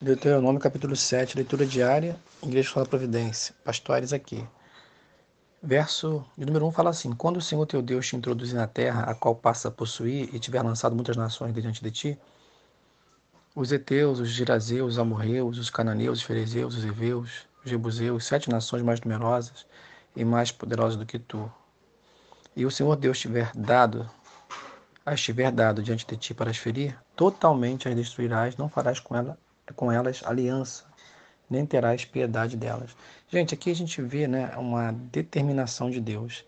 Deuteronômio capítulo 7, leitura diária, Igreja Escola Providência, pastores aqui. Verso de número 1 fala assim: Quando o Senhor teu Deus te introduzir na terra, a qual passa a possuir, e tiver lançado muitas nações diante de ti, os heteus, os girazeus, os amorreus, os cananeus, os ferezeus, os heveus, os jebuseus, sete nações mais numerosas e mais poderosas do que tu. E o Senhor Deus tiver dado, as tiver dado diante de ti para as ferir, totalmente as destruirás, não farás com ela com elas aliança, nem terás piedade delas. Gente, aqui a gente vê né, uma determinação de Deus.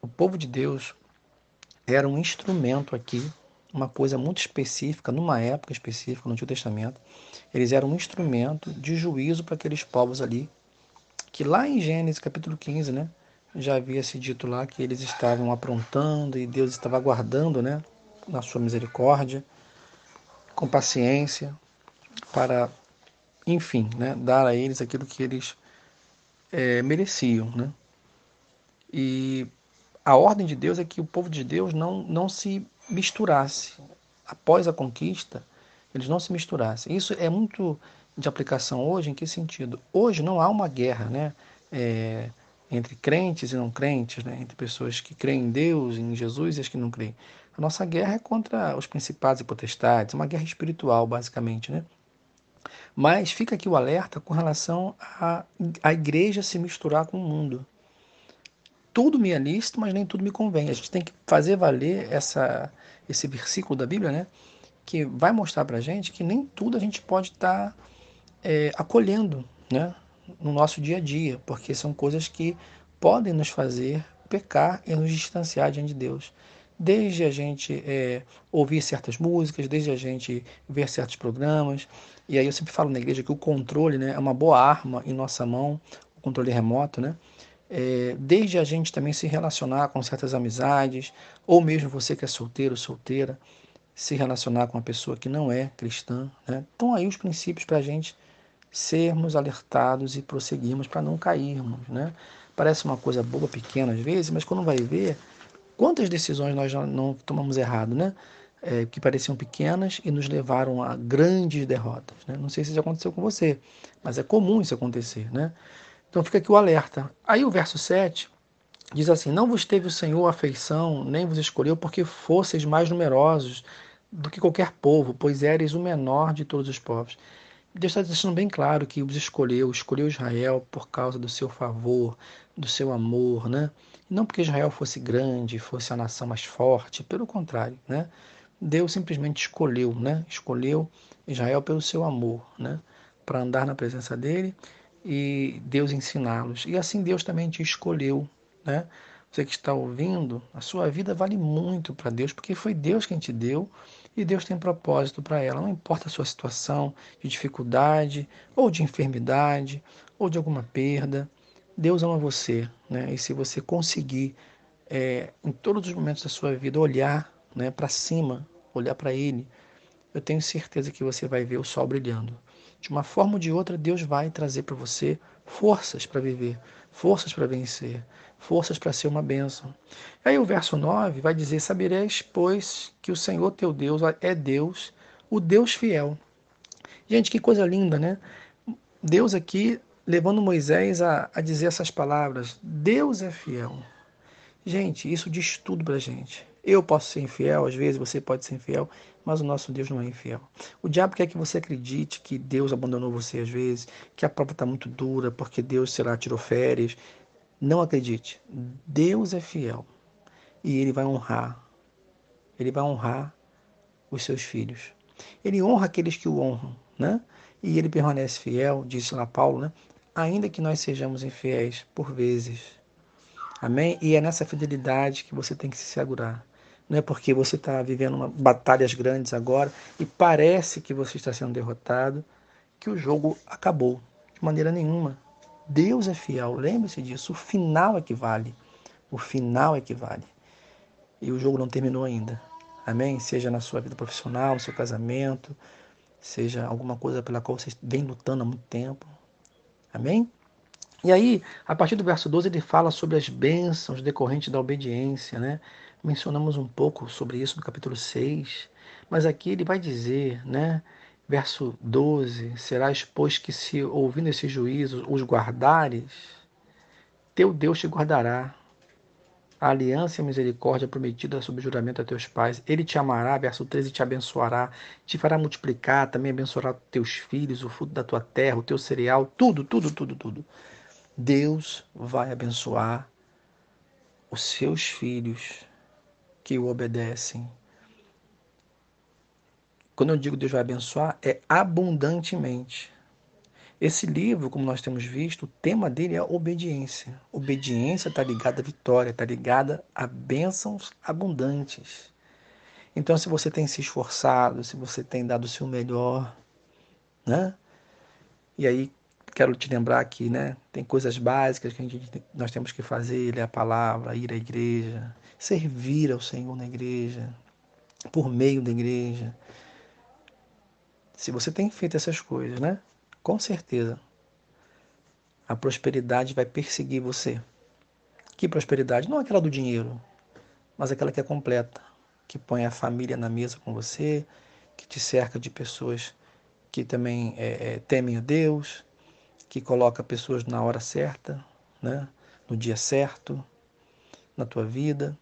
O povo de Deus era um instrumento aqui, uma coisa muito específica, numa época específica, no Antigo Testamento. Eles eram um instrumento de juízo para aqueles povos ali, que lá em Gênesis capítulo 15, né, já havia se dito lá que eles estavam aprontando e Deus estava aguardando, né, na sua misericórdia, com paciência, para, enfim, né, dar a eles aquilo que eles é, mereciam. Né? E a ordem de Deus é que o povo de Deus não, não se misturasse. Após a conquista, eles não se misturassem. Isso é muito de aplicação hoje, em que sentido? Hoje não há uma guerra né? É, entre crentes e não crentes, né? entre pessoas que creem em Deus, em Jesus e as que não creem. A nossa guerra é contra os principados e potestades, uma guerra espiritual, basicamente. Né? Mas fica aqui o alerta com relação a, a igreja se misturar com o mundo. Tudo me é lícito, mas nem tudo me convém. A gente tem que fazer valer essa, esse versículo da Bíblia, né? Que vai mostrar para gente que nem tudo a gente pode estar tá, é, acolhendo, né? No nosso dia a dia, porque são coisas que podem nos fazer pecar e nos distanciar diante de Deus desde a gente é, ouvir certas músicas, desde a gente ver certos programas. E aí eu sempre falo na igreja que o controle né, é uma boa arma em nossa mão, o controle remoto, né? É, desde a gente também se relacionar com certas amizades, ou mesmo você que é solteiro, solteira, se relacionar com uma pessoa que não é cristã. Né? Então aí os princípios para a gente sermos alertados e prosseguirmos para não cairmos. Né? Parece uma coisa boba, pequena às vezes, mas quando vai ver, Quantas decisões nós não tomamos errado, né? É, que pareciam pequenas e nos levaram a grandes derrotas. Né? Não sei se isso aconteceu com você, mas é comum isso acontecer. Né? Então fica aqui o alerta. Aí o verso 7 diz assim: Não vos teve o Senhor afeição, nem vos escolheu, porque fosseis mais numerosos do que qualquer povo, pois eres o menor de todos os povos. Deus está deixando bem claro que os escolheu, escolheu Israel por causa do seu favor, do seu amor, né? Não porque Israel fosse grande, fosse a nação mais forte, pelo contrário, né? Deus simplesmente escolheu, né? Escolheu Israel pelo seu amor, né? Para andar na presença dele e Deus ensiná-los. E assim Deus também te escolheu, né? Você que está ouvindo, a sua vida vale muito para Deus, porque foi Deus quem te deu e Deus tem propósito para ela. Não importa a sua situação de dificuldade, ou de enfermidade, ou de alguma perda, Deus ama você. Né? E se você conseguir, é, em todos os momentos da sua vida, olhar né, para cima, olhar para Ele, eu tenho certeza que você vai ver o sol brilhando. De uma forma ou de outra, Deus vai trazer para você forças para viver, forças para vencer, forças para ser uma bênção. Aí o verso 9 vai dizer: Sabereis, pois, que o Senhor teu Deus é Deus, o Deus fiel. Gente, que coisa linda, né? Deus aqui levando Moisés a, a dizer essas palavras: Deus é fiel. Gente, isso diz tudo para gente. Eu posso ser infiel, às vezes você pode ser infiel, mas o nosso Deus não é infiel. O diabo quer que você acredite que Deus abandonou você às vezes, que a prova está muito dura, porque Deus, sei lá, tirou férias. Não acredite. Deus é fiel. E ele vai honrar. Ele vai honrar os seus filhos. Ele honra aqueles que o honram, né? E ele permanece fiel, disse lá Paulo, né? Ainda que nós sejamos infiéis por vezes. Amém? E é nessa fidelidade que você tem que se segurar. Não é porque você está vivendo uma, batalhas grandes agora e parece que você está sendo derrotado que o jogo acabou. De maneira nenhuma. Deus é fiel, lembre-se disso. O final é que vale. O final é que vale. E o jogo não terminou ainda. Amém? Seja na sua vida profissional, no seu casamento, seja alguma coisa pela qual você vem lutando há muito tempo. Amém? E aí, a partir do verso 12, ele fala sobre as bênçãos decorrentes da obediência, né? Mencionamos um pouco sobre isso no capítulo 6, mas aqui ele vai dizer, né, Verso 12: Serás, pois, que se ouvindo esses juízos os guardares, teu Deus te guardará. A aliança e a misericórdia prometida sob juramento a teus pais. Ele te amará, verso 13, te abençoará, te fará multiplicar, também abençoará teus filhos, o fruto da tua terra, o teu cereal, tudo, tudo, tudo, tudo. Deus vai abençoar os seus filhos que o obedecem, quando eu digo Deus vai abençoar, é abundantemente. Esse livro, como nós temos visto, o tema dele é obediência. Obediência está ligada à vitória, está ligada a bênçãos abundantes. Então, se você tem se esforçado, se você tem dado o seu melhor, né? E aí, quero te lembrar aqui, né? Tem coisas básicas que gente, nós temos que fazer, ler a palavra, ir à igreja, servir ao Senhor na igreja, por meio da igreja, se você tem feito essas coisas, né? Com certeza a prosperidade vai perseguir você. Que prosperidade? Não aquela do dinheiro, mas aquela que é completa, que põe a família na mesa com você, que te cerca de pessoas que também é, temem o Deus, que coloca pessoas na hora certa, né? no dia certo, na tua vida.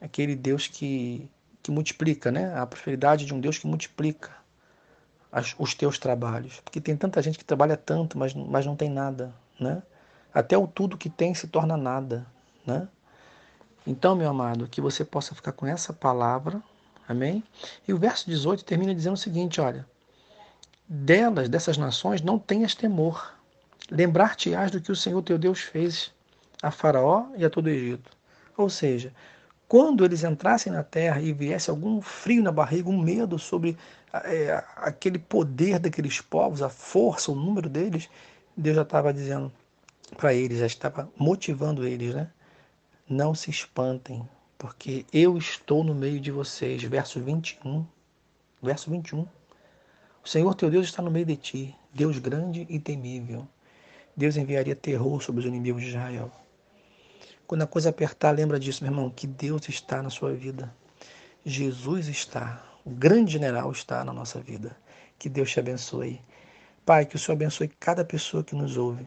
Aquele Deus que, que multiplica, né? A prosperidade de um Deus que multiplica as, os teus trabalhos. Porque tem tanta gente que trabalha tanto, mas, mas não tem nada, né? Até o tudo que tem se torna nada, né? Então, meu amado, que você possa ficar com essa palavra, amém? E o verso 18 termina dizendo o seguinte, olha, delas, dessas nações, não tenhas temor. Lembrar-te-ás do que o Senhor teu Deus fez a Faraó e a todo o Egito. Ou seja, quando eles entrassem na terra e viesse algum frio na barriga, um medo sobre é, aquele poder daqueles povos, a força, o número deles, Deus já estava dizendo para eles, já estava motivando eles, né? Não se espantem, porque eu estou no meio de vocês. Verso 21. Verso 21. O Senhor teu Deus está no meio de ti, Deus grande e temível. Deus enviaria terror sobre os inimigos de Israel. Quando a coisa apertar, lembra disso, meu irmão, que Deus está na sua vida. Jesus está o grande general está na nossa vida. Que Deus te abençoe. Pai, que o Senhor abençoe cada pessoa que nos ouve.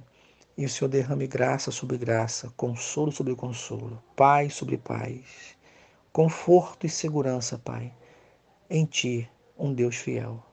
E o Senhor derrame graça sobre graça, consolo sobre consolo, paz sobre paz, conforto e segurança, Pai, em Ti, um Deus fiel.